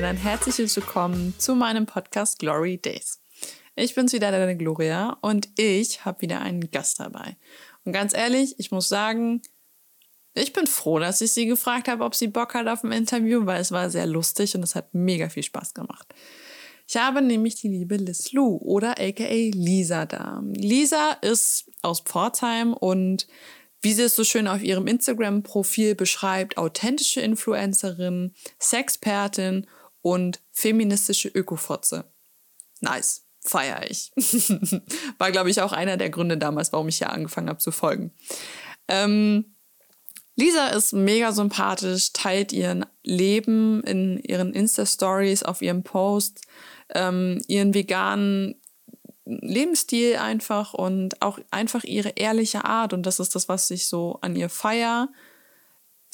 dir ein herzliches Willkommen zu meinem Podcast Glory Days. Ich bin's wieder, deine Gloria, und ich habe wieder einen Gast dabei. Und ganz ehrlich, ich muss sagen, ich bin froh, dass ich sie gefragt habe, ob sie Bock hat auf ein Interview, weil es war sehr lustig und es hat mega viel Spaß gemacht. Ich habe nämlich die liebe Liz Lou oder aka Lisa da. Lisa ist aus Pforzheim und wie sie es so schön auf ihrem Instagram-Profil beschreibt, authentische Influencerin, Sexpertin und feministische Ökofotze. Nice, feier ich. War, glaube ich, auch einer der Gründe damals, warum ich hier angefangen habe zu folgen. Ähm, Lisa ist mega sympathisch, teilt ihren Leben in ihren Insta-Stories, auf ihrem Post, ähm, ihren veganen Lebensstil einfach und auch einfach ihre ehrliche Art. Und das ist das, was ich so an ihr feier.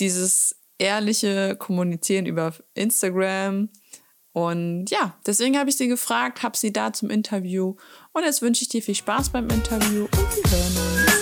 Dieses ehrliche Kommunizieren über Instagram. Und ja, deswegen habe ich sie gefragt, habe sie da zum Interview. Und jetzt wünsche ich dir viel Spaß beim Interview und wir hören uns.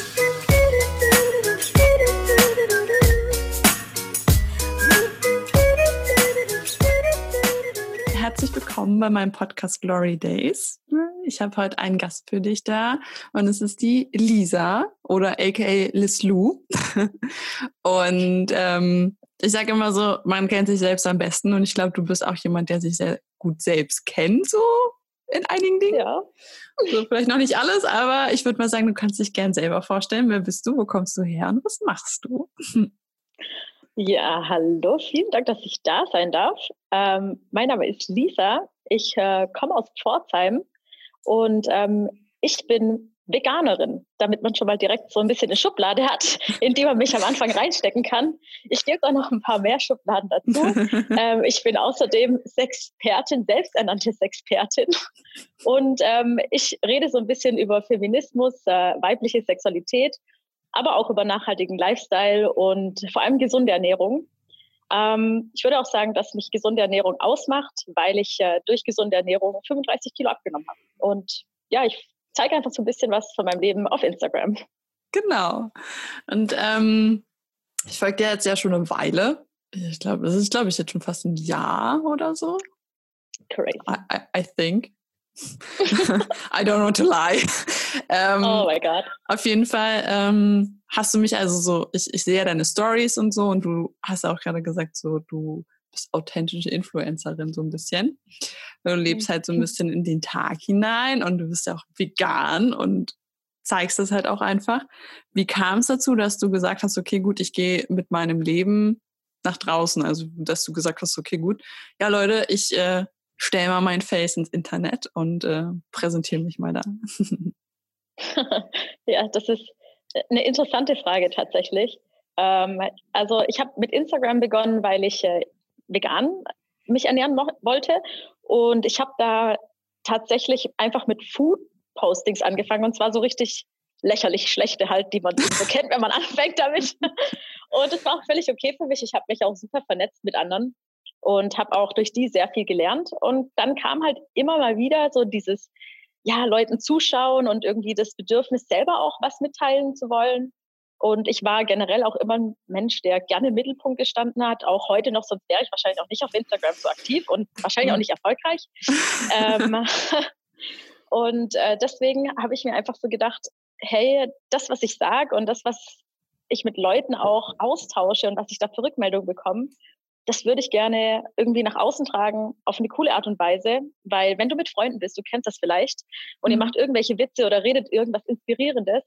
herzlich willkommen bei meinem Podcast Glory Days. Ich habe heute einen Gast für dich da und es ist die Lisa oder aka Liz Lou. und ähm, ich sage immer so, man kennt sich selbst am besten und ich glaube, du bist auch jemand, der sich sehr gut selbst kennt, so in einigen Dingen. Ja. Also vielleicht noch nicht alles, aber ich würde mal sagen, du kannst dich gern selber vorstellen. Wer bist du? Wo kommst du her und was machst du? Ja, hallo, vielen Dank, dass ich da sein darf. Ähm, mein Name ist Lisa. Ich äh, komme aus Pforzheim und ähm, ich bin Veganerin, damit man schon mal direkt so ein bisschen eine Schublade hat, in die man mich am Anfang reinstecken kann. Ich gebe auch noch ein paar mehr Schubladen dazu. ähm, ich bin außerdem Sexpertin, selbsternannte Sexpertin. Und ähm, ich rede so ein bisschen über Feminismus, äh, weibliche Sexualität aber auch über nachhaltigen Lifestyle und vor allem gesunde Ernährung. Ähm, ich würde auch sagen, dass mich gesunde Ernährung ausmacht, weil ich äh, durch gesunde Ernährung 35 Kilo abgenommen habe. Und ja, ich zeige einfach so ein bisschen was von meinem Leben auf Instagram. Genau. Und ähm, ich folge dir jetzt ja schon eine Weile. Ich glaube, das ist, glaube ich, jetzt schon fast ein Jahr oder so. Crazy. I, I, I think. I don't want to lie. Ähm, oh mein Gott. Auf jeden Fall ähm, hast du mich also so, ich, ich sehe ja deine Stories und so und du hast auch gerade gesagt, so du bist authentische Influencerin so ein bisschen. Du lebst halt so ein bisschen in den Tag hinein und du bist ja auch vegan und zeigst das halt auch einfach. Wie kam es dazu, dass du gesagt hast, okay, gut, ich gehe mit meinem Leben nach draußen? Also, dass du gesagt hast, okay, gut, ja Leute, ich äh, stelle mal mein Face ins Internet und äh, präsentiere mich mal da. ja, das ist eine interessante Frage tatsächlich. Ähm, also ich habe mit Instagram begonnen, weil ich äh, vegan mich ernähren wollte und ich habe da tatsächlich einfach mit Food-Postings angefangen und zwar so richtig lächerlich schlechte halt, die man so kennt, wenn man anfängt damit. Und es war auch völlig okay für mich. Ich habe mich auch super vernetzt mit anderen und habe auch durch die sehr viel gelernt. Und dann kam halt immer mal wieder so dieses, ja, Leuten zuschauen und irgendwie das Bedürfnis, selber auch was mitteilen zu wollen. Und ich war generell auch immer ein Mensch, der gerne im Mittelpunkt gestanden hat, auch heute noch, sonst wäre ich wahrscheinlich auch nicht auf Instagram so aktiv und wahrscheinlich auch nicht erfolgreich. ähm, und äh, deswegen habe ich mir einfach so gedacht, hey, das, was ich sage und das, was ich mit Leuten auch austausche und was ich da für Rückmeldung bekomme, das würde ich gerne irgendwie nach außen tragen auf eine coole Art und Weise, weil wenn du mit Freunden bist, du kennst das vielleicht, und mhm. ihr macht irgendwelche Witze oder redet irgendwas Inspirierendes,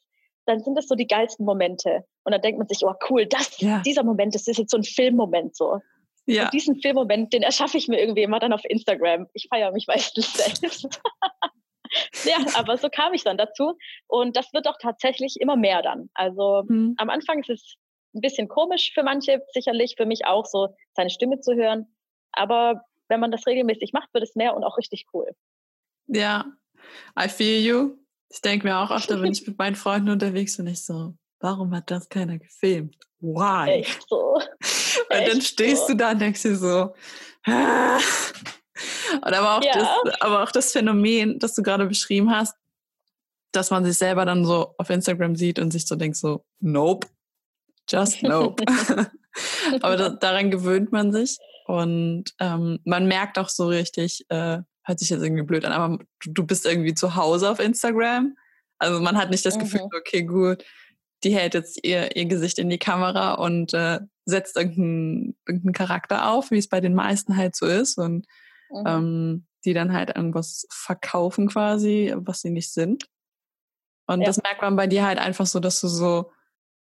dann sind das so die geilsten Momente. Und dann denkt man sich, oh cool, das, ja. dieser Moment, das ist jetzt so ein Filmmoment so. Ja. Und diesen Filmmoment, den erschaffe ich mir irgendwie immer dann auf Instagram. Ich feiere mich meistens selbst. ja, aber so kam ich dann dazu. Und das wird auch tatsächlich immer mehr dann. Also mhm. am Anfang ist es ein bisschen komisch für manche, sicherlich für mich auch so, seine Stimme zu hören. Aber wenn man das regelmäßig macht, wird es mehr und auch richtig cool. Ja, I feel you. Ich denke mir auch oft, wenn ich mit meinen Freunden unterwegs bin, ich so, warum hat das keiner gefilmt? Why? Echt so. Und Echt dann stehst so. du da und denkst dir so, ah. Und aber auch, ja. das, aber auch das Phänomen, das du gerade beschrieben hast, dass man sich selber dann so auf Instagram sieht und sich so denkt so, nope, Just nope. Aber da, daran gewöhnt man sich. Und ähm, man merkt auch so richtig, äh, hört sich jetzt irgendwie blöd an, aber du, bist irgendwie zu Hause auf Instagram. Also man hat nicht das mhm. Gefühl, okay, gut, die hält jetzt ihr, ihr Gesicht in die Kamera und äh, setzt irgendeinen, irgendeinen Charakter auf, wie es bei den meisten halt so ist. Und mhm. ähm, die dann halt irgendwas verkaufen quasi, was sie nicht sind. Und ja. das merkt man bei dir halt einfach so, dass du so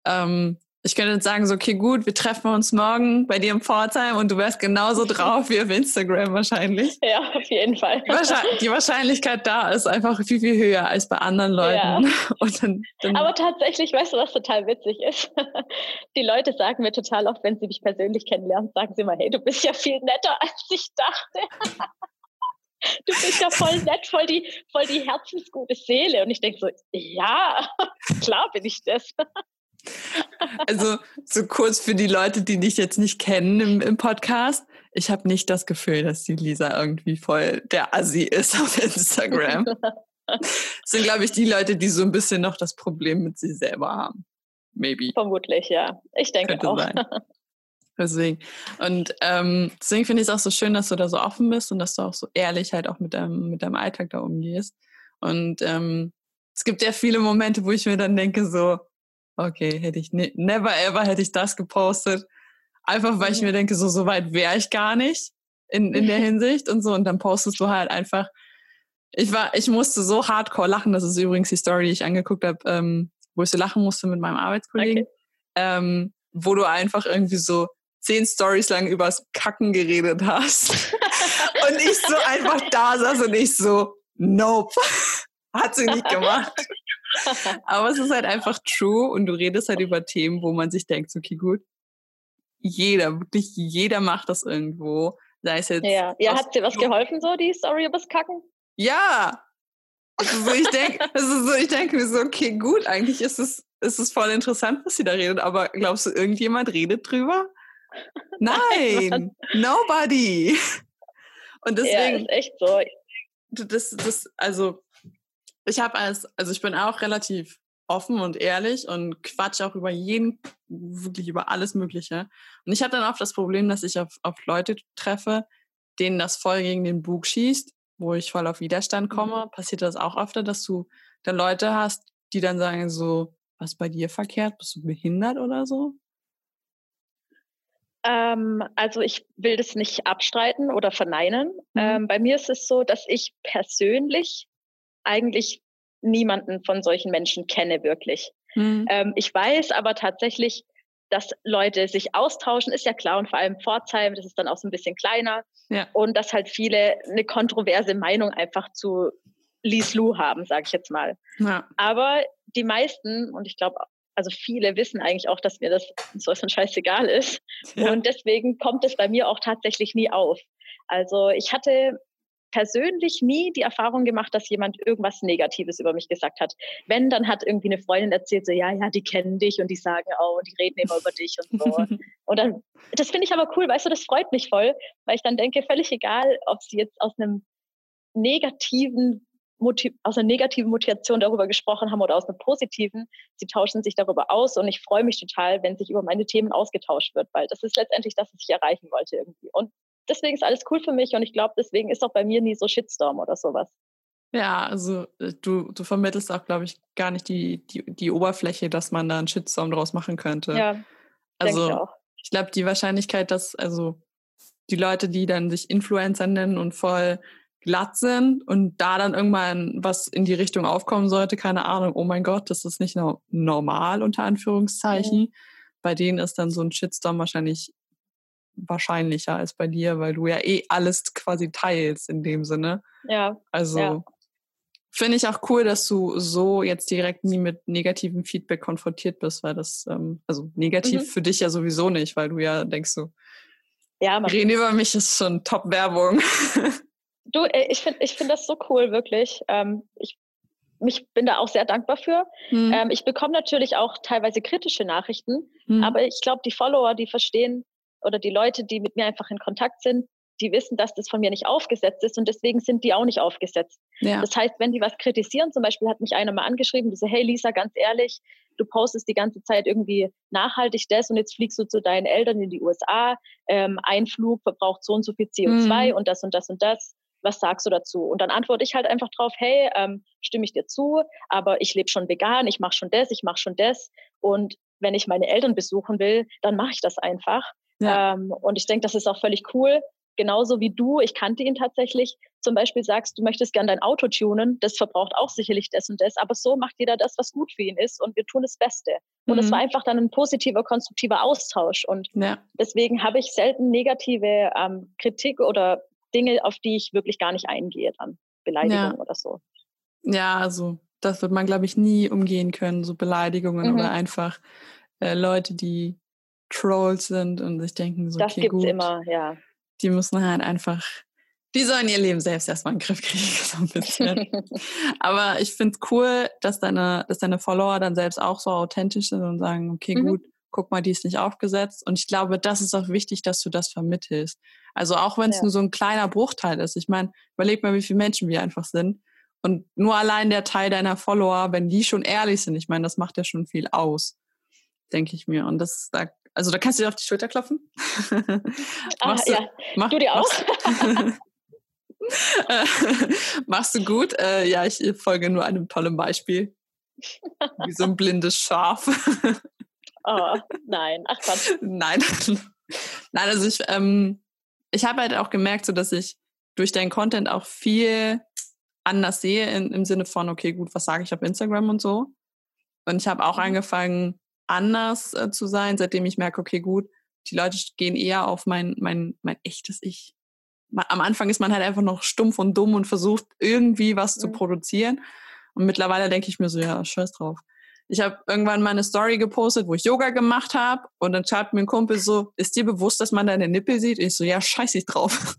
ähm, ich könnte jetzt sagen, so, okay, gut, wir treffen uns morgen bei dir im Pforzheim und du wärst genauso drauf wie auf Instagram wahrscheinlich. Ja, auf jeden Fall. Die, Wahrscheinlich die Wahrscheinlichkeit da ist einfach viel, viel höher als bei anderen Leuten. Ja. Dann, dann Aber tatsächlich, weißt du, was total witzig ist? Die Leute sagen mir total oft, wenn sie mich persönlich kennenlernen, sagen sie immer, hey, du bist ja viel netter, als ich dachte. Du bist ja voll nett, voll die, voll die herzensgute Seele. Und ich denke so, ja, klar bin ich das. Also so kurz für die Leute, die dich jetzt nicht kennen im, im Podcast. Ich habe nicht das Gefühl, dass die Lisa irgendwie voll der Assi ist auf Instagram. Das sind, glaube ich, die Leute, die so ein bisschen noch das Problem mit sich selber haben. Maybe. Vermutlich, ja. Ich denke Könnte auch. Sein. Deswegen. Und ähm, deswegen finde ich es auch so schön, dass du da so offen bist und dass du auch so ehrlich halt auch mit deinem, mit deinem Alltag da umgehst. Und ähm, es gibt ja viele Momente, wo ich mir dann denke, so, Okay, hätte ich ne never ever hätte ich das gepostet. Einfach weil ich mir denke, so, so weit wäre ich gar nicht in, in der Hinsicht und so. Und dann postest du halt einfach. Ich war, ich musste so hardcore lachen. Das ist übrigens die Story, die ich angeguckt habe, ähm, wo ich so lachen musste mit meinem Arbeitskollegen. Okay. Ähm, wo du einfach irgendwie so zehn Stories lang übers Kacken geredet hast. und ich so einfach da saß und ich so, nope. Hat sie nicht gemacht. Aber es ist halt einfach true und du redest halt über Themen, wo man sich denkt, okay, gut, jeder, wirklich jeder macht das irgendwo. Sei es jetzt. Ja, ja hat dir was geholfen, so die Story übers Kacken? Ja. Also so, ich denke, also so, ich denke mir so, okay, gut, eigentlich ist es, ist es voll interessant, was sie da redet, aber glaubst du, irgendjemand redet drüber? Nein, nobody. Und deswegen. Ja, ist echt so. Das, das, also ich habe als, also ich bin auch relativ offen und ehrlich und quatsch auch über jeden, wirklich über alles Mögliche. Und ich habe dann oft das Problem, dass ich auf, auf Leute treffe, denen das voll gegen den Bug schießt, wo ich voll auf Widerstand mhm. komme. Passiert das auch öfter, dass du dann Leute hast, die dann sagen so, was bei dir verkehrt? Bist du behindert oder so? Ähm, also ich will das nicht abstreiten oder verneinen. Mhm. Ähm, bei mir ist es so, dass ich persönlich eigentlich niemanden von solchen Menschen kenne wirklich. Mhm. Ähm, ich weiß aber tatsächlich, dass Leute sich austauschen, ist ja klar, und vor allem Pforzheim, das ist dann auch so ein bisschen kleiner. Ja. Und dass halt viele eine kontroverse Meinung einfach zu Lies Lu haben, sage ich jetzt mal. Ja. Aber die meisten, und ich glaube, also viele wissen eigentlich auch, dass mir das so ein scheißegal ist. Ja. Und deswegen kommt es bei mir auch tatsächlich nie auf. Also ich hatte persönlich nie die Erfahrung gemacht, dass jemand irgendwas Negatives über mich gesagt hat. Wenn, dann hat irgendwie eine Freundin erzählt, so, ja, ja, die kennen dich und die sagen, oh, die reden immer über dich und so. und dann, das finde ich aber cool, weißt du, das freut mich voll, weil ich dann denke, völlig egal, ob sie jetzt aus einem negativen aus einer negativen Motivation darüber gesprochen haben oder aus einer positiven. Sie tauschen sich darüber aus und ich freue mich total, wenn sich über meine Themen ausgetauscht wird, weil das ist letztendlich das, was ich erreichen wollte irgendwie. Und deswegen ist alles cool für mich und ich glaube, deswegen ist auch bei mir nie so Shitstorm oder sowas. Ja, also äh, du, du vermittelst auch, glaube ich, gar nicht die, die, die Oberfläche, dass man da einen Shitstorm draus machen könnte. Ja, also ich, ich glaube, die Wahrscheinlichkeit, dass also die Leute, die dann sich Influencer nennen und voll glatt sind und da dann irgendwann was in die Richtung aufkommen sollte, keine Ahnung, oh mein Gott, das ist nicht normal unter Anführungszeichen. Mhm. Bei denen ist dann so ein Shitstorm wahrscheinlich wahrscheinlicher als bei dir, weil du ja eh alles quasi teilst in dem Sinne. Ja. Also ja. finde ich auch cool, dass du so jetzt direkt nie mit negativem Feedback konfrontiert bist, weil das, ähm, also negativ mhm. für dich ja sowieso nicht, weil du ja denkst so, ja, reden über mich ist schon Top-Werbung. Du, äh, ich finde ich find das so cool, wirklich. Ähm, ich mich bin da auch sehr dankbar für. Hm. Ähm, ich bekomme natürlich auch teilweise kritische Nachrichten, hm. aber ich glaube, die Follower, die verstehen, oder die Leute, die mit mir einfach in Kontakt sind, die wissen, dass das von mir nicht aufgesetzt ist und deswegen sind die auch nicht aufgesetzt. Ja. Das heißt, wenn die was kritisieren, zum Beispiel hat mich einer mal angeschrieben, die so, hey Lisa, ganz ehrlich, du postest die ganze Zeit irgendwie nachhaltig das und jetzt fliegst du zu deinen Eltern in die USA, ähm, ein Flug verbraucht so und so viel CO2 mhm. und das und das und das. Was sagst du dazu? Und dann antworte ich halt einfach drauf, hey, ähm, stimme ich dir zu, aber ich lebe schon vegan, ich mache schon das, ich mache schon das. Und wenn ich meine Eltern besuchen will, dann mache ich das einfach. Ja. Ähm, und ich denke, das ist auch völlig cool. Genauso wie du, ich kannte ihn tatsächlich, zum Beispiel sagst, du möchtest gern dein Auto tunen, das verbraucht auch sicherlich das und das, aber so macht jeder das, was gut für ihn ist und wir tun das Beste. Und es mhm. war einfach dann ein positiver, konstruktiver Austausch und ja. deswegen habe ich selten negative ähm, Kritik oder Dinge, auf die ich wirklich gar nicht eingehe dann, Beleidigungen ja. oder so. Ja, also das wird man, glaube ich, nie umgehen können, so Beleidigungen mhm. oder einfach äh, Leute, die Trolls sind und sich denken, so, das okay, gibt's gut. immer, ja. Die müssen halt einfach, die sollen ihr Leben selbst erstmal in den Griff kriegen, so ein bisschen. Aber ich finde es cool, dass deine, dass deine Follower dann selbst auch so authentisch sind und sagen, okay, mhm. gut, guck mal, die ist nicht aufgesetzt. Und ich glaube, das ist auch wichtig, dass du das vermittelst. Also auch wenn es ja. nur so ein kleiner Bruchteil ist. Ich meine, überleg mal, wie viele Menschen wir einfach sind. Und nur allein der Teil deiner Follower, wenn die schon ehrlich sind, ich meine, das macht ja schon viel aus, denke ich mir. Und das, da, also da kannst du dir auf die Schulter klopfen. ah, machst ja, mach, du dir auch. machst du gut? Äh, ja, ich folge nur einem tollen Beispiel. Wie so ein blindes Schaf. oh, nein, ach Gott. Nein. Nein, also ich, ähm, ich habe halt auch gemerkt, so dass ich durch deinen Content auch viel anders sehe in, im Sinne von, okay, gut, was sage ich auf Instagram und so. Und ich habe auch mhm. angefangen, anders äh, zu sein, seitdem ich merke, okay, gut, die Leute gehen eher auf mein, mein, mein echtes Ich. Am Anfang ist man halt einfach noch stumpf und dumm und versucht irgendwie was mhm. zu produzieren. Und mittlerweile denke ich mir so, ja, scheiß drauf. Ich habe irgendwann mal eine Story gepostet, wo ich Yoga gemacht habe und dann schreibt mir ein Kumpel so, ist dir bewusst, dass man deine Nippel sieht? Und ich so, ja, scheiß ich drauf.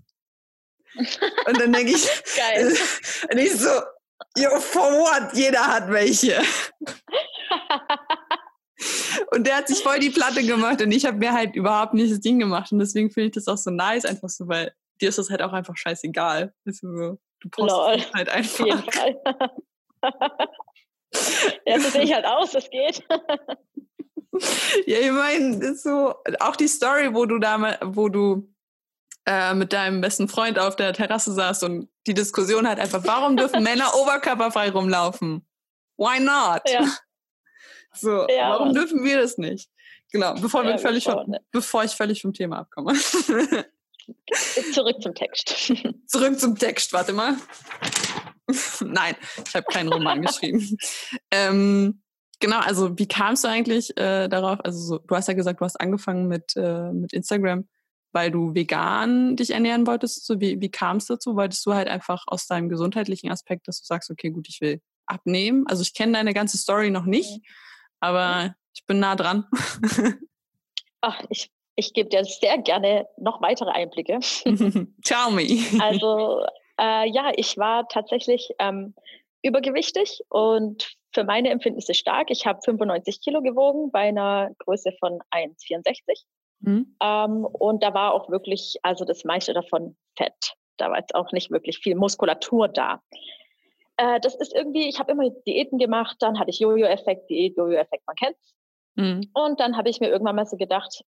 und dann denke ich, Geil. und ich so, yo, for what? Jeder hat welche. und der hat sich voll die Platte gemacht und ich habe mir halt überhaupt nicht das Ding gemacht und deswegen finde ich das auch so nice, einfach so, weil dir ist das halt auch einfach scheißegal. Also, du postest halt einfach. Auf jeden Fall. ja, so sehe ich halt aus, das geht. ja, ich meine, so, auch die Story, wo du da, wo du äh, mit deinem besten Freund auf der Terrasse saß und die Diskussion hat einfach, warum dürfen Männer oberkörperfrei rumlaufen? Why not? Ja. So, ja, warum dürfen wir das nicht? Genau, bevor, ja, wir völlig von, ne. bevor ich völlig vom Thema abkomme. Zurück zum Text. Zurück zum Text, warte mal. Nein, ich habe keinen Roman geschrieben. Ähm, genau, also wie kamst du eigentlich äh, darauf? Also so, du hast ja gesagt, du hast angefangen mit, äh, mit Instagram, weil du vegan dich ernähren wolltest. So, wie, wie kam es dazu? Wolltest du halt einfach aus deinem gesundheitlichen Aspekt, dass du sagst, okay, gut, ich will abnehmen? Also ich kenne deine ganze Story noch nicht, aber ich bin nah dran. Ach, ich, ich gebe dir sehr gerne noch weitere Einblicke. Tell me. Also äh, ja, ich war tatsächlich ähm, übergewichtig und für meine Empfindnisse stark. Ich habe 95 Kilo gewogen bei einer Größe von 1,64. Mhm. Ähm, und da war auch wirklich, also das meiste davon Fett. Da war jetzt auch nicht wirklich viel Muskulatur da. Äh, das ist irgendwie, ich habe immer Diäten gemacht, dann hatte ich Jojo-Effekt, Diät, Jojo-Effekt, man kennt's. Mhm. Und dann habe ich mir irgendwann mal so gedacht,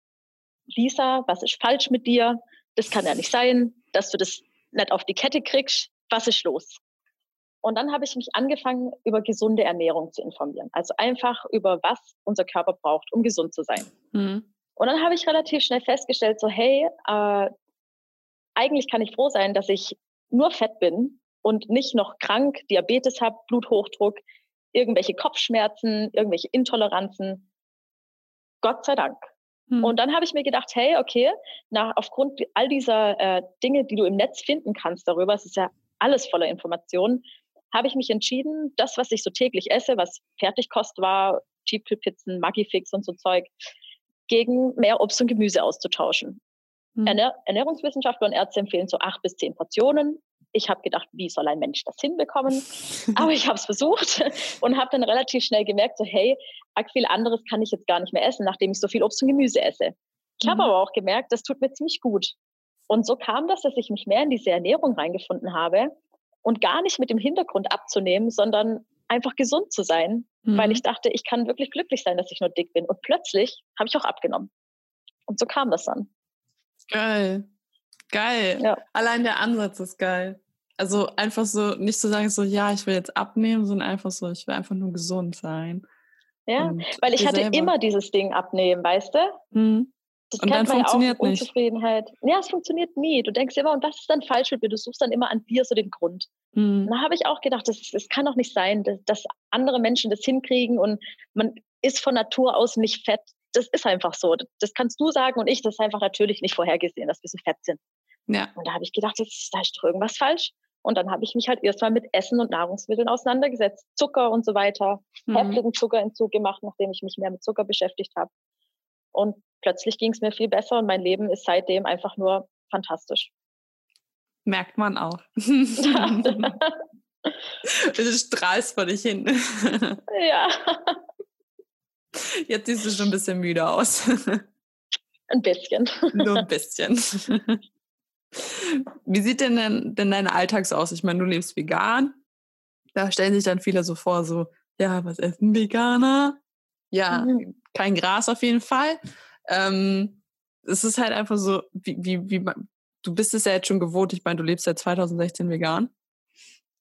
Lisa, was ist falsch mit dir? Das kann ja nicht sein, dass du das nicht auf die Kette kriegst. Was ist los? Und dann habe ich mich angefangen, über gesunde Ernährung zu informieren. Also einfach über was unser Körper braucht, um gesund zu sein. Mhm. Und dann habe ich relativ schnell festgestellt, so hey, äh, eigentlich kann ich froh sein, dass ich nur fett bin und nicht noch krank, Diabetes habe, Bluthochdruck, irgendwelche Kopfschmerzen, irgendwelche Intoleranzen. Gott sei Dank. Hm. Und dann habe ich mir gedacht, hey, okay, nach, aufgrund all dieser äh, Dinge, die du im Netz finden kannst darüber, es ist ja alles voller Informationen, habe ich mich entschieden, das, was ich so täglich esse, was Fertigkost war, Cheap-Pizzen, Maggi-Fix und so Zeug, gegen mehr Obst und Gemüse auszutauschen. Hm. Ernähr Ernährungswissenschaftler und Ärzte empfehlen so acht bis zehn Portionen. Ich habe gedacht, wie soll ein Mensch das hinbekommen? Aber ich habe es versucht und habe dann relativ schnell gemerkt, so hey, arg viel anderes kann ich jetzt gar nicht mehr essen, nachdem ich so viel Obst und Gemüse esse. Ich mhm. habe aber auch gemerkt, das tut mir ziemlich gut. Und so kam das, dass ich mich mehr in diese Ernährung reingefunden habe und gar nicht mit dem Hintergrund abzunehmen, sondern einfach gesund zu sein. mhm. weil ich dachte, ich kann wirklich glücklich sein, dass ich nur dick bin. Und plötzlich habe ich auch abgenommen. Und so kam das dann. Geil. Geil. Ja. Allein der Ansatz ist geil. Also einfach so, nicht zu sagen, so, ja, ich will jetzt abnehmen, sondern einfach so, ich will einfach nur gesund sein. Ja, und weil ich hatte selber. immer dieses Ding abnehmen, weißt du? Mhm. Das und dann funktioniert ja auch, Unzufriedenheit. Nicht. Ja, es funktioniert nie. Du denkst immer, und was ist dann falsch mit mir? Du suchst dann immer an dir so den Grund. Mhm. Da habe ich auch gedacht, das, das kann doch nicht sein, dass, dass, andere Menschen das hinkriegen und man ist von Natur aus nicht fett. Das ist einfach so. Das kannst du sagen und ich, das ist einfach natürlich nicht vorhergesehen, dass wir so fett sind. Ja. Und da habe ich gedacht, jetzt, da ist doch irgendwas falsch. Und dann habe ich mich halt erstmal mit Essen und Nahrungsmitteln auseinandergesetzt. Zucker und so weiter. Mhm. Heftigen Zuckerentzug gemacht, nachdem ich mich mehr mit Zucker beschäftigt habe. Und plötzlich ging es mir viel besser und mein Leben ist seitdem einfach nur fantastisch. Merkt man auch. du strahlst vor dich hin. Ja. Jetzt siehst du schon ein bisschen müde aus. Ein bisschen. Nur ein bisschen. Wie sieht denn, denn, denn dein Alltag aus? Ich meine, du lebst vegan. Da stellen sich dann viele so vor, so, ja, was essen Veganer? Ja, mhm. kein Gras auf jeden Fall. Ähm, es ist halt einfach so, wie, wie, wie, du bist es ja jetzt schon gewohnt. Ich meine, du lebst seit 2016 vegan.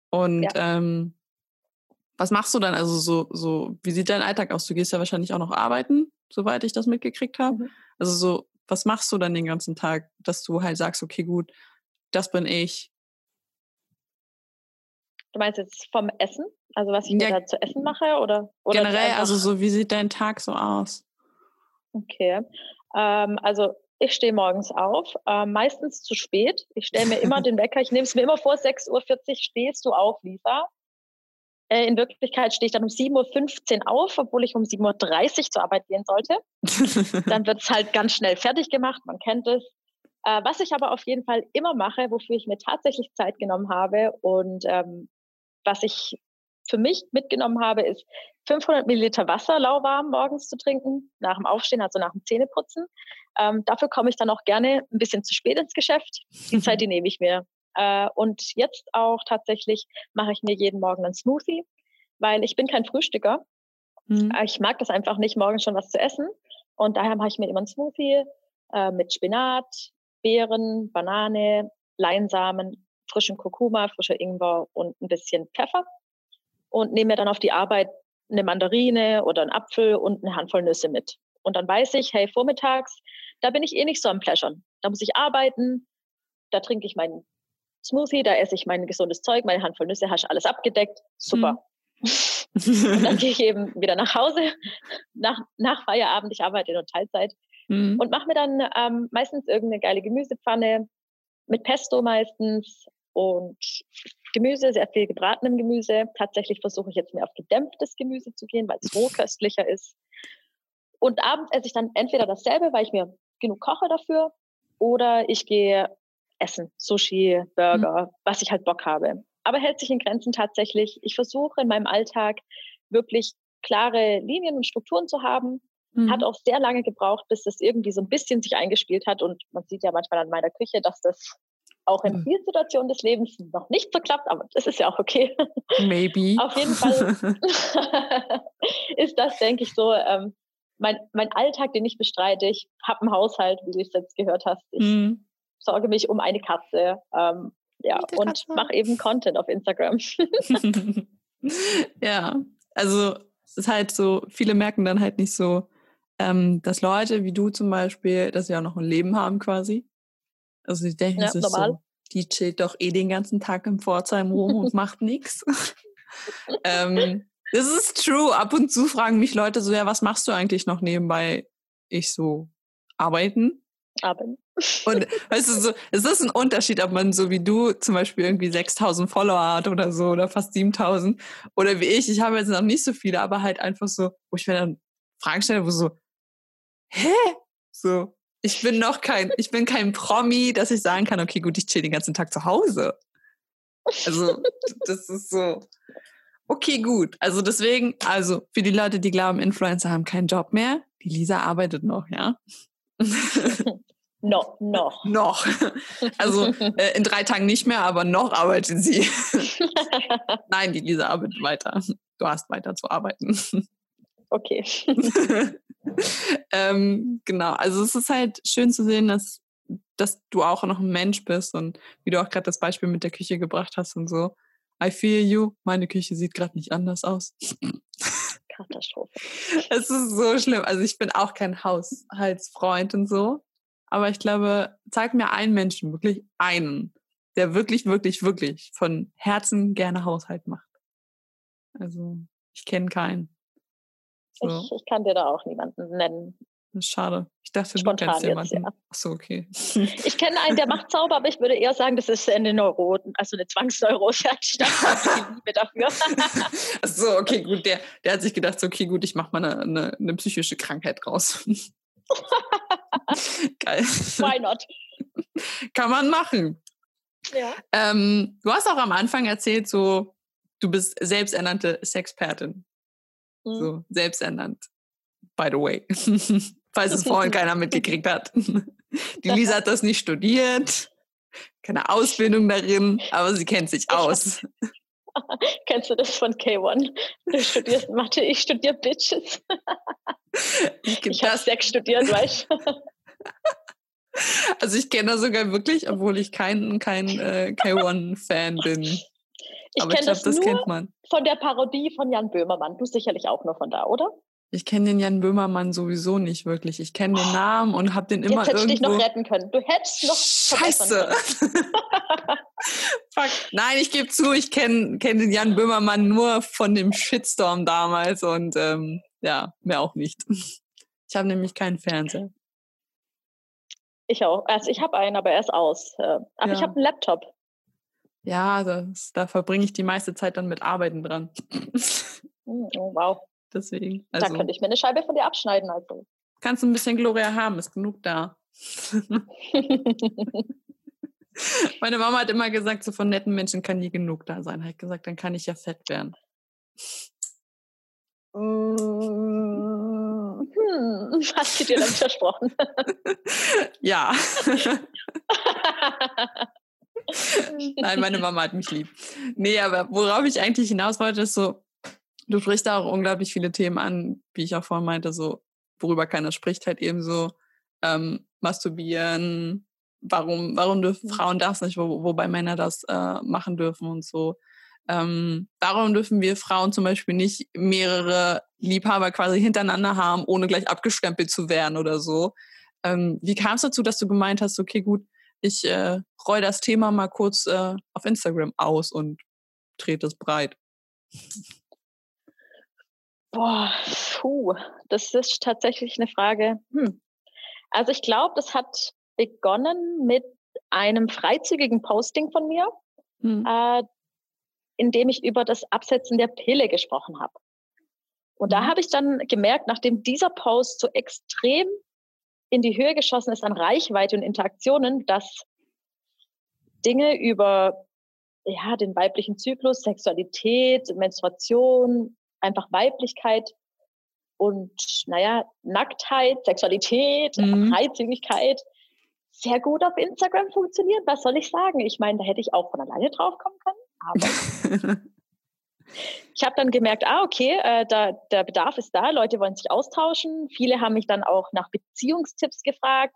Und ja. ähm, was machst du dann? Also so, so, wie sieht dein Alltag aus? Du gehst ja wahrscheinlich auch noch arbeiten, soweit ich das mitgekriegt habe. Mhm. Also so, was machst du dann den ganzen Tag, dass du halt sagst, okay, gut, das bin ich. Du meinst jetzt vom Essen? Also was ich ja, da zu essen mache oder? oder generell, also so, wie sieht dein Tag so aus? Okay. Ähm, also ich stehe morgens auf, äh, meistens zu spät. Ich stelle mir immer den Wecker, ich nehme es mir immer vor, 6.40 Uhr stehst du auf, Lisa. Äh, in Wirklichkeit stehe ich dann um 7.15 Uhr auf, obwohl ich um 7.30 Uhr zur Arbeit gehen sollte. dann wird es halt ganz schnell fertig gemacht, man kennt es. Äh, was ich aber auf jeden Fall immer mache, wofür ich mir tatsächlich Zeit genommen habe und ähm, was ich für mich mitgenommen habe, ist 500 Milliliter Wasser lauwarm morgens zu trinken, nach dem Aufstehen, also nach dem Zähneputzen. Ähm, dafür komme ich dann auch gerne ein bisschen zu spät ins Geschäft. Die Zeit, die nehme ich mir. Äh, und jetzt auch tatsächlich mache ich mir jeden Morgen einen Smoothie, weil ich bin kein Frühstücker. Mhm. Äh, ich mag das einfach nicht, morgens schon was zu essen. Und daher mache ich mir immer einen Smoothie äh, mit Spinat, Beeren, Banane, Leinsamen, frischen Kurkuma, frischer Ingwer und ein bisschen Pfeffer. Und nehme mir dann auf die Arbeit eine Mandarine oder einen Apfel und eine Handvoll Nüsse mit. Und dann weiß ich, hey, vormittags, da bin ich eh nicht so am Pleasuren. Da muss ich arbeiten, da trinke ich meinen Smoothie, da esse ich mein gesundes Zeug, meine Handvoll Nüsse, hast alles abgedeckt, super. Mhm. und dann gehe ich eben wieder nach Hause nach, nach Feierabend. Ich arbeite nur Teilzeit mhm. und mache mir dann ähm, meistens irgendeine geile Gemüsepfanne mit Pesto meistens und Gemüse, sehr viel gebratenem Gemüse. Tatsächlich versuche ich jetzt mehr auf gedämpftes Gemüse zu gehen, weil es rohköstlicher ist. Und abends esse ich dann entweder dasselbe, weil ich mir genug koche dafür, oder ich gehe essen, Sushi, Burger, mhm. was ich halt Bock habe. Aber hält sich in Grenzen tatsächlich. Ich versuche in meinem Alltag wirklich klare Linien und Strukturen zu haben. Mhm. Hat auch sehr lange gebraucht, bis das irgendwie so ein bisschen sich eingespielt hat. Und man sieht ja manchmal an meiner Küche, dass das auch in vielen Situationen des Lebens noch nicht so klappt, aber das ist ja auch okay. Maybe. Auf jeden Fall ist das, denke ich, so ähm, mein, mein Alltag, den ich bestreite. Ich habe einen Haushalt, wie du es jetzt gehört hast. Ich mm. Sorge mich um eine Katze. Ähm, ja, und mache eben Content auf Instagram. ja, also es ist halt so, viele merken dann halt nicht so, ähm, dass Leute wie du zum Beispiel, dass sie auch noch ein Leben haben quasi. Also die denken ja, normal. so, die chillt doch eh den ganzen Tag im Pforzheim rum und macht nichts. ähm, das ist true. Ab und zu fragen mich Leute so, ja, was machst du eigentlich noch nebenbei? Ich so, arbeiten. Arbeiten. Und weißt du, so, es ist ein Unterschied, ob man so wie du zum Beispiel irgendwie 6000 Follower hat oder so oder fast 7000 oder wie ich. Ich habe jetzt noch nicht so viele, aber halt einfach so, wo ich mir dann Fragen stelle, wo so, hä? So, ich bin noch kein, ich bin kein Promi, dass ich sagen kann, okay, gut, ich chill den ganzen Tag zu Hause. Also, das ist so. Okay, gut. Also deswegen, also für die Leute, die glauben, Influencer haben keinen Job mehr, die Lisa arbeitet noch, ja? No, noch. noch. Also äh, in drei Tagen nicht mehr, aber noch arbeitet sie. Nein, die Lisa arbeitet weiter. du hast weiter zu arbeiten. Okay. ähm, genau, also es ist halt schön zu sehen, dass, dass du auch noch ein Mensch bist und wie du auch gerade das Beispiel mit der Küche gebracht hast und so. I feel you, meine Küche sieht gerade nicht anders aus. Katastrophe. Es ist so schlimm. Also ich bin auch kein Haushaltsfreund und so. Aber ich glaube, zeig mir einen Menschen, wirklich einen, der wirklich, wirklich, wirklich von Herzen gerne Haushalt macht. Also ich kenne keinen. So. Ich, ich, kann dir da auch niemanden nennen. Schade. Ich dachte, Spontan du kennst jemanden. Ja. Ach so, okay. Ich kenne einen, der macht Zauber, aber ich würde eher sagen, das ist eine Neuroten, also eine Zwangsneurose anstatt Liebe dafür. Ach so, okay, gut. Der, der hat sich gedacht, so, okay, gut, ich mache mal eine, eine, eine psychische Krankheit raus. Geil. Why not? Kann man machen. Ja. Ähm, du hast auch am Anfang erzählt, so, du bist selbsternannte Sexpertin. Mhm. So, selbsternannt. By the way. Falls es vorhin keiner mitgekriegt hat. Die Lisa hat das nicht studiert, keine Ausbildung darin, aber sie kennt sich aus. Kennst du das von K1? Du studierst Mathe, ich studiere Bitches. Ich, ich habe Sex studiert, weißt du? Also ich kenne das sogar wirklich, obwohl ich kein, kein äh, K1-Fan bin. Ich kenne das, das kennt man. von der Parodie von Jan Böhmermann. Du sicherlich auch nur von da, oder? Ich kenne den Jan Böhmermann sowieso nicht wirklich. Ich kenne den Namen und habe den immer Jetzt hätte irgendwo... ich dich noch retten können. Du hättest noch Scheiße. Fuck. Nein, ich gebe zu, ich kenne kenn den Jan Böhmermann nur von dem Shitstorm damals und ähm, ja, mehr auch nicht. Ich habe nämlich keinen Fernseher. Ich auch. Also ich habe einen, aber er ist aus. Äh, aber ja. ich habe einen Laptop. Ja, das, da verbringe ich die meiste Zeit dann mit Arbeiten dran. Oh, wow. Deswegen. Also, da könnte ich mir eine Scheibe von dir abschneiden. Also. Kannst du ein bisschen Gloria haben, ist genug da. Meine Mama hat immer gesagt, so von netten Menschen kann nie genug da sein. Hat gesagt, dann kann ich ja fett werden. Hm, hast du dir dann versprochen? ja. Nein, meine Mama hat mich lieb. Nee, aber worauf ich eigentlich hinaus wollte, ist so, du sprichst da auch unglaublich viele Themen an, wie ich auch vorhin meinte, so, worüber keiner spricht, halt eben so, ähm, masturbieren, warum, warum dürfen mhm. Frauen das nicht, wo, wobei Männer das äh, machen dürfen und so. Ähm, warum dürfen wir Frauen zum Beispiel nicht mehrere Liebhaber quasi hintereinander haben, ohne gleich abgestempelt zu werden oder so? Ähm, wie kam es dazu, dass du gemeint hast, okay, gut, ich äh, roll das Thema mal kurz äh, auf Instagram aus und trete es breit? Boah, puh, das ist tatsächlich eine Frage. Hm. Also ich glaube, das hat begonnen mit einem freizügigen Posting von mir, hm. äh, in dem ich über das Absetzen der Pille gesprochen habe. Und da mhm. habe ich dann gemerkt, nachdem dieser Post so extrem in die Höhe geschossen ist an Reichweite und Interaktionen, dass Dinge über ja, den weiblichen Zyklus, Sexualität, Menstruation, einfach Weiblichkeit und, naja, Nacktheit, Sexualität, mhm. Freizügigkeit sehr gut auf Instagram funktioniert. Was soll ich sagen? Ich meine, da hätte ich auch von alleine drauf kommen können. Aber ich habe dann gemerkt, ah, okay, äh, da, der Bedarf ist da, Leute wollen sich austauschen. Viele haben mich dann auch nach Beziehungstipps gefragt,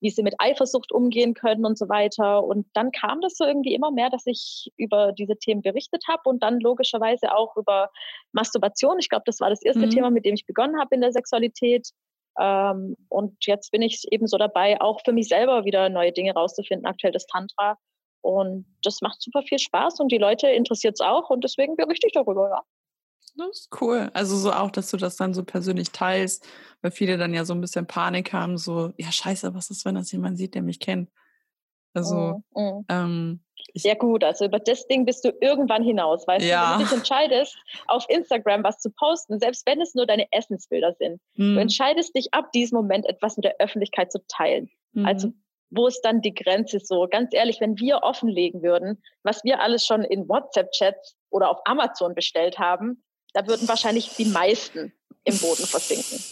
wie sie mit Eifersucht umgehen können und so weiter. Und dann kam das so irgendwie immer mehr, dass ich über diese Themen berichtet habe und dann logischerweise auch über Masturbation. Ich glaube, das war das erste mhm. Thema, mit dem ich begonnen habe in der Sexualität. Ähm, und jetzt bin ich eben so dabei, auch für mich selber wieder neue Dinge rauszufinden, aktuell das Tantra. Und das macht super viel Spaß und die Leute interessiert es auch und deswegen berichte ich darüber, ja. Das ist cool. Also so auch, dass du das dann so persönlich teilst, weil viele dann ja so ein bisschen Panik haben, so, ja scheiße, was ist, wenn das jemand sieht, der mich kennt? Also, mm, mm. Ähm, ja gut, also über das Ding bist du irgendwann hinaus, weißt ja. du, wenn du dich entscheidest, auf Instagram was zu posten, selbst wenn es nur deine Essensbilder sind, mm. du entscheidest dich ab diesem Moment etwas mit der Öffentlichkeit zu teilen. Also mhm. wo ist dann die Grenze so? Ganz ehrlich, wenn wir offenlegen würden, was wir alles schon in WhatsApp-Chats oder auf Amazon bestellt haben, da würden wahrscheinlich die meisten im Boden versinken.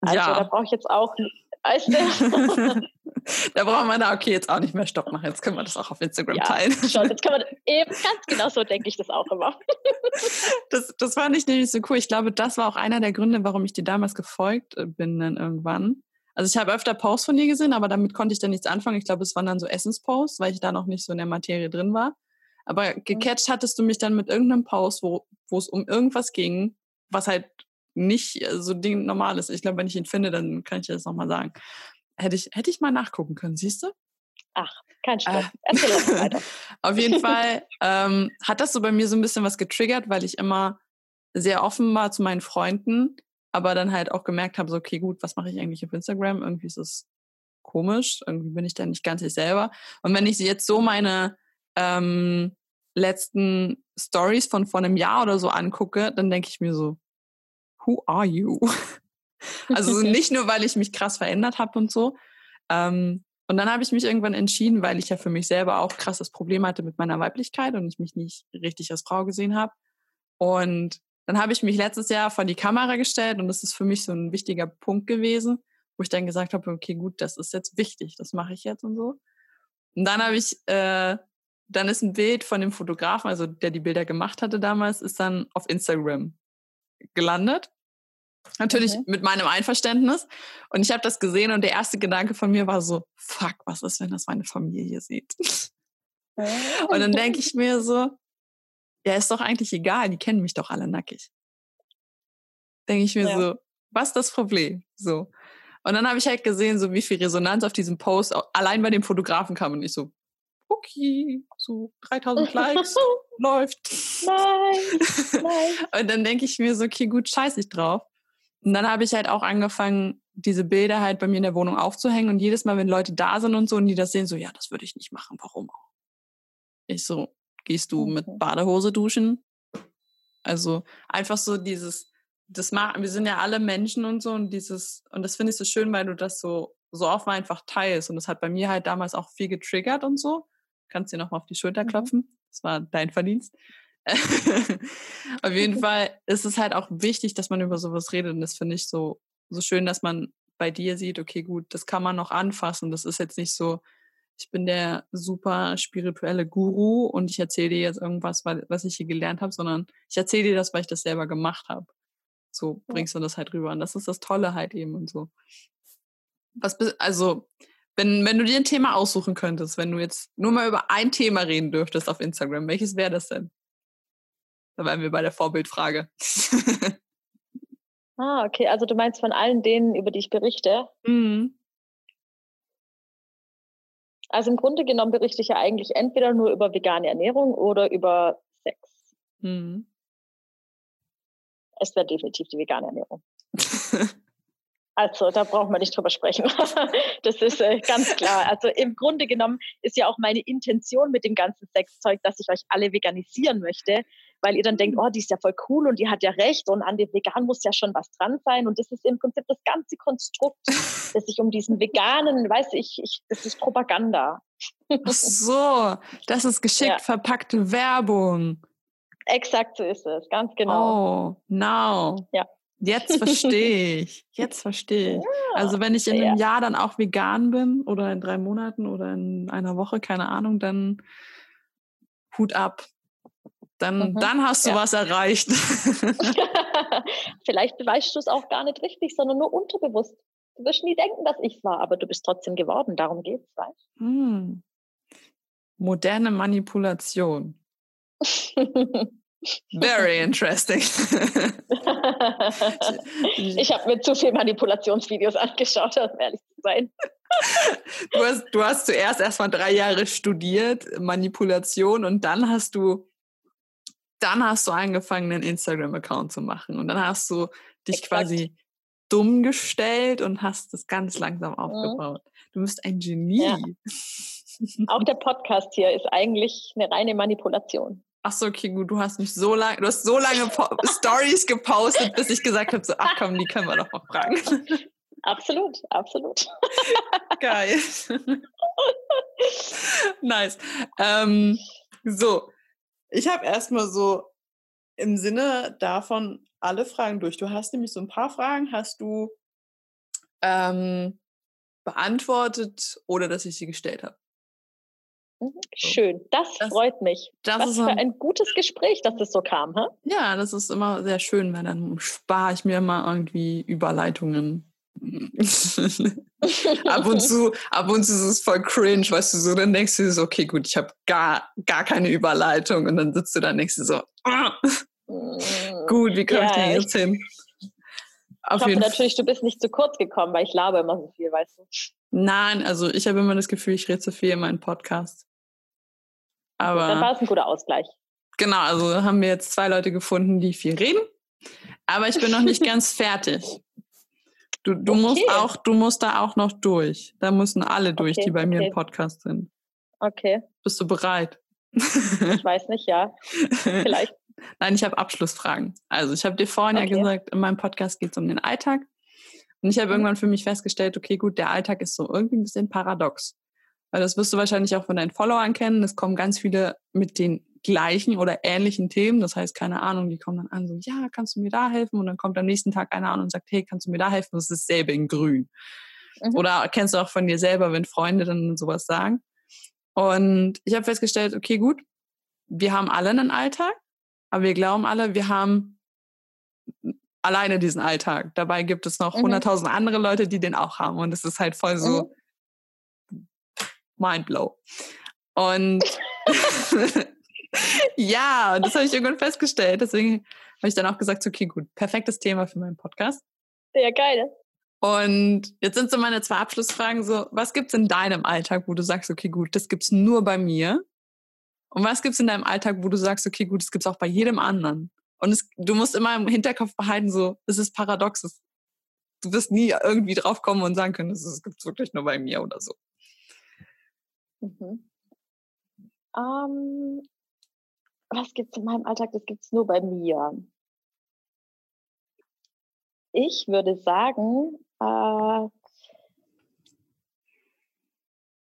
Also ja. da brauche ich jetzt auch, weißt du? da braucht man da, okay, jetzt auch nicht mehr Stopp machen. Jetzt können wir das auch auf Instagram ja, teilen. Schon, jetzt können wir, eben ganz genau so denke ich das auch immer. das, das fand ich nämlich so cool. Ich glaube, das war auch einer der Gründe, warum ich dir damals gefolgt äh, bin dann irgendwann. Also ich habe öfter Posts von dir gesehen, aber damit konnte ich dann nichts anfangen. Ich glaube, es waren dann so Essensposts, weil ich da noch nicht so in der Materie drin war. Aber mhm. gecatcht hattest du mich dann mit irgendeinem Post, wo, wo es um irgendwas ging, was halt nicht äh, so Ding normal ist. Ich glaube, wenn ich ihn finde, dann kann ich dir das nochmal sagen. Hätte ich, hätte ich mal nachgucken können, siehst du? Ach, kein Stress. Äh, Erzähl uns weiter. Auf jeden Fall ähm, hat das so bei mir so ein bisschen was getriggert, weil ich immer sehr offen war zu meinen Freunden, aber dann halt auch gemerkt habe, so, okay, gut, was mache ich eigentlich auf Instagram? Irgendwie ist es komisch, irgendwie bin ich da nicht ganz ich selber. Und wenn ich jetzt so meine ähm, letzten Stories von vor einem Jahr oder so angucke, dann denke ich mir so, who are you? also nicht nur, weil ich mich krass verändert habe und so. Ähm, und dann habe ich mich irgendwann entschieden, weil ich ja für mich selber auch krasses Problem hatte mit meiner Weiblichkeit und ich mich nicht richtig als Frau gesehen habe. Und dann habe ich mich letztes Jahr vor die Kamera gestellt und das ist für mich so ein wichtiger Punkt gewesen, wo ich dann gesagt habe, okay, gut, das ist jetzt wichtig, das mache ich jetzt und so. Und dann habe ich äh, dann ist ein Bild von dem Fotografen, also der die Bilder gemacht hatte damals, ist dann auf Instagram gelandet. Natürlich okay. mit meinem Einverständnis. Und ich habe das gesehen und der erste Gedanke von mir war so, fuck, was ist, wenn das meine Familie sieht? und dann denke ich mir so, ja, ist doch eigentlich egal, die kennen mich doch alle nackig. Denke ich mir ja. so, was ist das Problem? So. Und dann habe ich halt gesehen, so wie viel Resonanz auf diesem Post allein bei dem Fotografen kam und ich so, okay, so 3000 Likes, läuft. Nein, nein. Und dann denke ich mir so, okay, gut, scheiße ich drauf. Und dann habe ich halt auch angefangen, diese Bilder halt bei mir in der Wohnung aufzuhängen. Und jedes Mal, wenn Leute da sind und so und die das sehen, so, ja, das würde ich nicht machen. Warum auch? Ich so, gehst du mit Badehose duschen? Also einfach so dieses, das machen, wir sind ja alle Menschen und so und dieses, und das finde ich so schön, weil du das so, so offen einfach teilst. Und das hat bei mir halt damals auch viel getriggert und so kannst dir nochmal auf die Schulter mhm. klopfen. Das war dein Verdienst. auf jeden Fall ist es halt auch wichtig, dass man über sowas redet. Und das finde ich so, so schön, dass man bei dir sieht, okay, gut, das kann man noch anfassen. Das ist jetzt nicht so, ich bin der super spirituelle Guru und ich erzähle dir jetzt irgendwas, was ich hier gelernt habe, sondern ich erzähle dir das, weil ich das selber gemacht habe. So bringst du das halt rüber. Und das ist das Tolle halt eben und so. Was, also, wenn, wenn du dir ein Thema aussuchen könntest, wenn du jetzt nur mal über ein Thema reden dürftest auf Instagram, welches wäre das denn? Da wären wir bei der Vorbildfrage. ah, okay. Also du meinst von allen denen, über die ich berichte? Mhm. Also im Grunde genommen berichte ich ja eigentlich entweder nur über vegane Ernährung oder über Sex. Mhm. Es wäre definitiv die vegane Ernährung. Also da brauchen wir nicht drüber sprechen. das ist äh, ganz klar. Also im Grunde genommen ist ja auch meine Intention mit dem ganzen Sexzeug, dass ich euch alle veganisieren möchte, weil ihr dann denkt, mhm. oh, die ist ja voll cool und die hat ja recht und an dem Vegan muss ja schon was dran sein. Und das ist im Prinzip das ganze Konstrukt, das sich um diesen veganen, weiß ich, ich das ist Propaganda. Ach so, das ist geschickt ja. verpackte Werbung. Exakt so ist es, ganz genau. Oh, now. Ja. Jetzt verstehe ich. Jetzt verstehe ich. Also wenn ich in einem ja. Jahr dann auch vegan bin oder in drei Monaten oder in einer Woche, keine Ahnung, dann Hut ab. Dann, mhm. dann hast du ja. was erreicht. Vielleicht beweist du es auch gar nicht richtig, sondern nur unterbewusst. Du wirst nie denken, dass ich es war, aber du bist trotzdem geworden. Darum geht es, weißt hm. Moderne Manipulation. Very interesting. ich habe mir zu viel Manipulationsvideos angeschaut, um ehrlich zu sein. Du hast, du hast zuerst erstmal drei Jahre studiert, Manipulation, und dann hast du, dann hast du angefangen, einen Instagram-Account zu machen. Und dann hast du dich Exakt. quasi dumm gestellt und hast das ganz langsam mhm. aufgebaut. Mhm. Du bist ein Genie. Ja. Auch der Podcast hier ist eigentlich eine reine Manipulation ach so, okay, gut, du hast mich so lange, du hast so lange Stories gepostet, bis ich gesagt habe, so, ach komm, die können wir doch mal fragen. Absolut, absolut. Geil. nice. Ähm, so, ich habe erstmal so im Sinne davon alle Fragen durch. Du hast nämlich so ein paar Fragen, hast du ähm, beantwortet oder dass ich sie gestellt habe. Mhm, schön, das, das freut mich. Das Was ist für ein gutes Gespräch, dass das so kam. Hä? Ja, das ist immer sehr schön, weil dann spare ich mir mal irgendwie Überleitungen. ab und zu, ab und zu ist es voll cringe, weißt du, so, dann denkst du so, okay, gut, ich habe gar, gar keine Überleitung und dann sitzt du da und denkst du so, ah, gut, wie komme ja, ich denn jetzt hin? Auf ich hoffe natürlich, du bist nicht zu kurz gekommen, weil ich labe immer so viel, weißt du. Nein, also ich habe immer das Gefühl, ich rede zu viel in meinem Podcast. Aber dann war es ein guter Ausgleich. Genau, also haben wir jetzt zwei Leute gefunden, die viel reden. Aber ich bin noch nicht ganz fertig. Du, du okay. musst auch, du musst da auch noch durch. Da müssen alle durch, okay, die bei mir im Podcast sind. Okay. Bist du bereit? Ich weiß nicht, ja. Vielleicht. Nein, ich habe Abschlussfragen. Also ich habe dir vorhin okay. ja gesagt, in meinem Podcast geht es um den Alltag. Und ich habe mhm. irgendwann für mich festgestellt, okay, gut, der Alltag ist so irgendwie ein bisschen paradox. Weil das wirst du wahrscheinlich auch von deinen Followern kennen. Es kommen ganz viele mit den gleichen oder ähnlichen Themen. Das heißt, keine Ahnung, die kommen dann an, so, ja, kannst du mir da helfen? Und dann kommt am nächsten Tag einer an und sagt, hey, kannst du mir da helfen? Das ist dasselbe in grün. Mhm. Oder kennst du auch von dir selber, wenn Freunde dann sowas sagen. Und ich habe festgestellt, okay, gut, wir haben alle einen Alltag, aber wir glauben alle, wir haben alleine diesen Alltag. Dabei gibt es noch mhm. hunderttausend mhm. andere Leute, die den auch haben. Und es ist halt voll so mhm. Mindblow. Und ja, das habe ich irgendwann festgestellt. Deswegen habe ich dann auch gesagt, okay, gut, perfektes Thema für meinen Podcast. Ja, geil. Und jetzt sind so meine zwei Abschlussfragen so, was gibt's in deinem Alltag, wo du sagst, okay, gut, das gibt's nur bei mir? Und was gibt's in deinem Alltag, wo du sagst, okay, gut, das gibt's auch bei jedem anderen? Und es, du musst immer im Hinterkopf behalten, so, es ist paradox. Du wirst nie irgendwie drauf kommen und sagen können, es gibt's wirklich nur bei mir oder so. Mhm. Ähm, was gibt's in meinem Alltag? Das gibt's nur bei mir. Ich würde sagen, äh,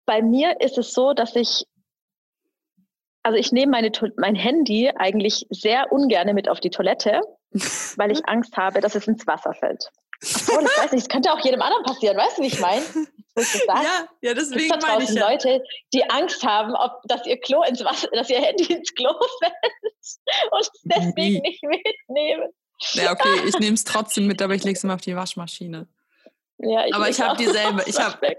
bei mir ist es so, dass ich, also ich nehme meine, mein Handy eigentlich sehr ungern mit auf die Toilette, weil ich Angst habe, dass es ins Wasser fällt. Oh, das weiß nicht, das könnte auch jedem anderen passieren, weißt du, wie ich meine? Ja, ja, deswegen da meine ich ja. Leute, die Angst haben, ob, dass ihr Klo ins Wasser, dass ihr Handy ins Klo fällt und es deswegen nicht mitnehmen. Ja, okay, ich nehme es trotzdem mit, aber ich lege es immer auf die Waschmaschine. Ja, ich aber ich habe dieselbe, ich habe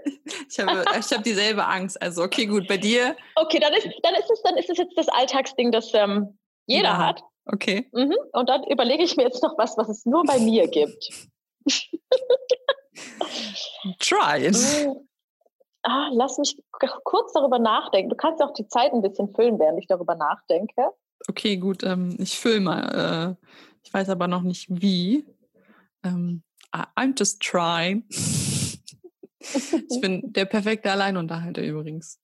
ich hab, ich hab dieselbe Angst. Also okay, gut, bei dir. Okay, dann ist, dann ist es, dann ist es jetzt das Alltagsding, das ähm, jeder ja. hat. Okay. Mhm. Und dann überlege ich mir jetzt noch was, was es nur bei mir gibt. Try it. Ah, lass mich kurz darüber nachdenken. Du kannst auch die Zeit ein bisschen füllen, während ich darüber nachdenke. Okay, gut. Ähm, ich fülle mal. Äh, ich weiß aber noch nicht wie. Ähm, I'm just trying. ich bin der perfekte Alleinunterhalter übrigens.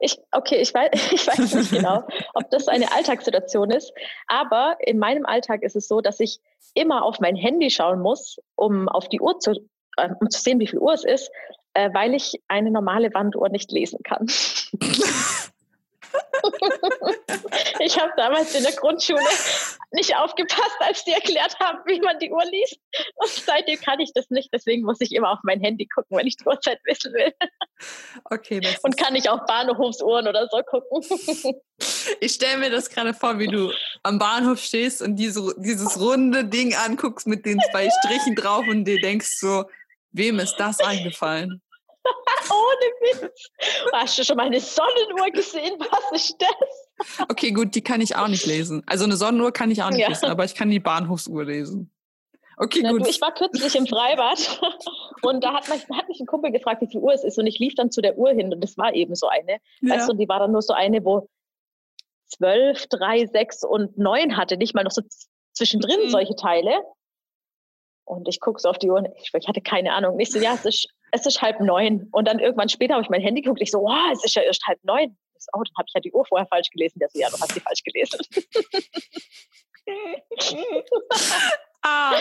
Ich, okay, ich weiß, ich weiß nicht genau, ob das eine Alltagssituation ist, aber in meinem Alltag ist es so, dass ich immer auf mein Handy schauen muss, um auf die Uhr zu, äh, um zu sehen, wie viel Uhr es ist, äh, weil ich eine normale Wanduhr nicht lesen kann. ich habe damals in der Grundschule nicht aufgepasst, als die erklärt haben, wie man die Uhr liest. Und seitdem kann ich das nicht. Deswegen muss ich immer auf mein Handy gucken, wenn ich die Uhrzeit wissen will. Okay. Und kann ich auch Bahnhofsuhren oder so gucken. Ich stelle mir das gerade vor, wie du am Bahnhof stehst und diese, dieses runde Ding anguckst mit den zwei Strichen drauf und dir denkst so, wem ist das eingefallen? Ohne Witz. Hast du schon mal eine Sonnenuhr gesehen? Was ist das? Okay, gut, die kann ich auch nicht lesen. Also eine Sonnenuhr kann ich auch nicht ja. lesen, aber ich kann die Bahnhofsuhr lesen. Okay, Na, gut. Du, ich war kürzlich im Freibad und da hat mich, hat mich ein Kumpel gefragt, wie viel Uhr es ist. Und ich lief dann zu der Uhr hin und das war eben so eine. Ja. Weißt du, die war dann nur so eine, wo zwölf, drei, sechs und neun hatte, nicht mal noch so zwischendrin mhm. solche Teile. Und ich gucke so auf die Uhr und ich, ich hatte keine Ahnung. Ich so, ja, es ist es ist halb neun. Und dann irgendwann später habe ich mein Handy geguckt. Ich so, wow, es ist ja erst halb neun. Ich so, oh, dann habe ich ja die Uhr vorher falsch gelesen. Der so, ja, du hast sie falsch gelesen. ah,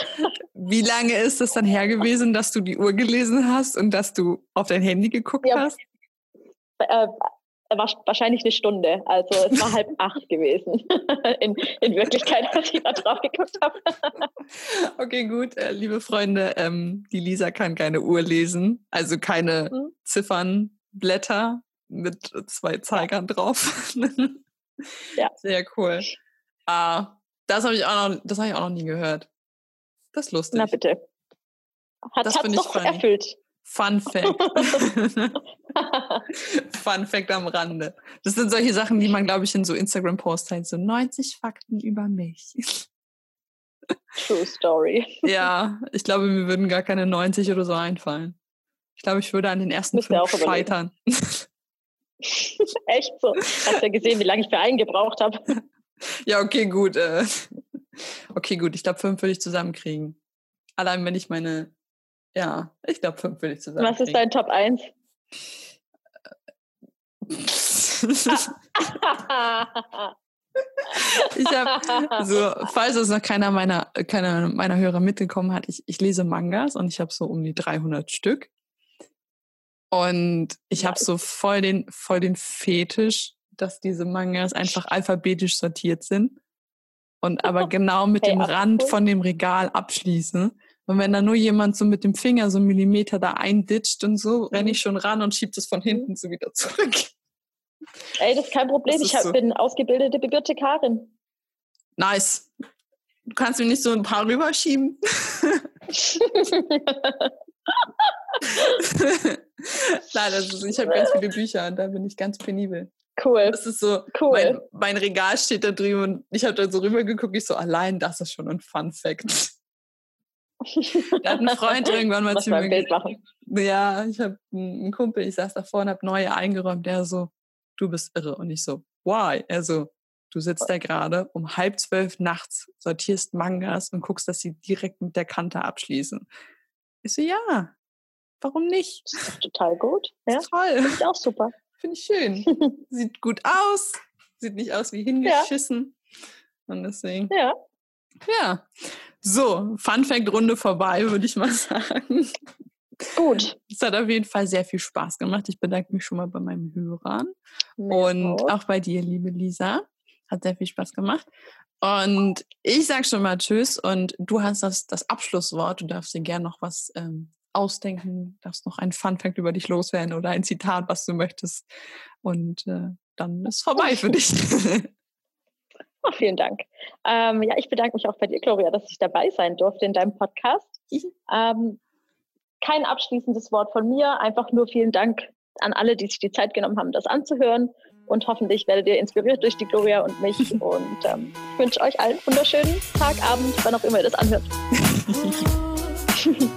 wie lange ist es dann her gewesen, dass du die Uhr gelesen hast und dass du auf dein Handy geguckt ja, hast? Äh, war wahrscheinlich eine Stunde. Also es war halb acht gewesen. in, in Wirklichkeit, als ich da drauf geguckt habe. okay, gut. Äh, liebe Freunde, ähm, die Lisa kann keine Uhr lesen, also keine hm? Ziffernblätter mit zwei Zeigern drauf. ja. Sehr cool. Ah, das habe ich auch noch, das habe ich auch noch nie gehört. Das ist lustig. Na bitte. Hat es doch funny. erfüllt. Fun Fact. Fun Fact am Rande. Das sind solche Sachen, die man, glaube ich, in so Instagram-Posts teilt. So 90 Fakten über mich. True Story. Ja, ich glaube, mir würden gar keine 90 oder so einfallen. Ich glaube, ich würde an den ersten Müsst fünf scheitern. Echt so? Hast ja gesehen, wie lange ich für einen gebraucht habe. Ja, okay, gut. Äh. Okay, gut. Ich glaube, fünf würde ich zusammenkriegen. Allein wenn ich meine ja, ich glaube, fünf würde ich zusammen. Was ist dein Top 1? ich habe so, falls es noch keiner meiner, keiner meiner Hörer mitgekommen hat, ich, ich lese Mangas und ich habe so um die 300 Stück. Und ich habe so voll den, voll den Fetisch, dass diese Mangas einfach alphabetisch sortiert sind und aber genau mit hey, dem Rand von dem Regal abschließen. Und wenn da nur jemand so mit dem Finger so einen Millimeter da einditscht und so, renne ich mhm. schon ran und schiebe das von hinten so wieder zurück. Ey, das ist kein Problem. Ist ich hab, so? bin ausgebildete Bibliotekarin. Nice. Du kannst mir nicht so ein paar rüberschieben. Nein, also ich habe ganz viele Bücher und da bin ich ganz penibel. Cool. Das ist so, cool. mein, mein Regal steht da drüben und ich habe da so rübergeguckt, ich so, allein das ist schon ein Fun Fact. Da hat ein Freund irgendwann mal zu mir Bild machen. Ja, ich habe einen Kumpel, ich saß da vorne, habe neue eingeräumt, der so, du bist irre. Und ich so, why? Er so, du sitzt da gerade um halb zwölf nachts, sortierst Mangas und guckst, dass sie direkt mit der Kante abschließen. Ich so, ja, warum nicht? Das ist total gut. Ja, toll. Finde ich auch super. Finde ich schön. Sieht gut aus. Sieht nicht aus wie hingeschissen. Ja. Und deswegen. Ja. Ja. So, Fun Fact Runde vorbei, würde ich mal sagen. Gut. Es hat auf jeden Fall sehr viel Spaß gemacht. Ich bedanke mich schon mal bei meinen Hörern ja. und auch bei dir, liebe Lisa. Hat sehr viel Spaß gemacht. Und ich sage schon mal Tschüss und du hast das, das Abschlusswort. Du darfst dir gerne noch was ähm, ausdenken, darfst noch ein Fun Fact über dich loswerden oder ein Zitat, was du möchtest. Und äh, dann ist vorbei für dich. Oh, vielen Dank. Ähm, ja, ich bedanke mich auch bei dir, Gloria, dass ich dabei sein durfte in deinem Podcast. Ähm, kein abschließendes Wort von mir, einfach nur vielen Dank an alle, die sich die Zeit genommen haben, das anzuhören. Und hoffentlich werdet ihr inspiriert durch die Gloria und mich. Und ähm, ich wünsche euch allen einen wunderschönen Tag, Abend, wann auch immer ihr das anhört.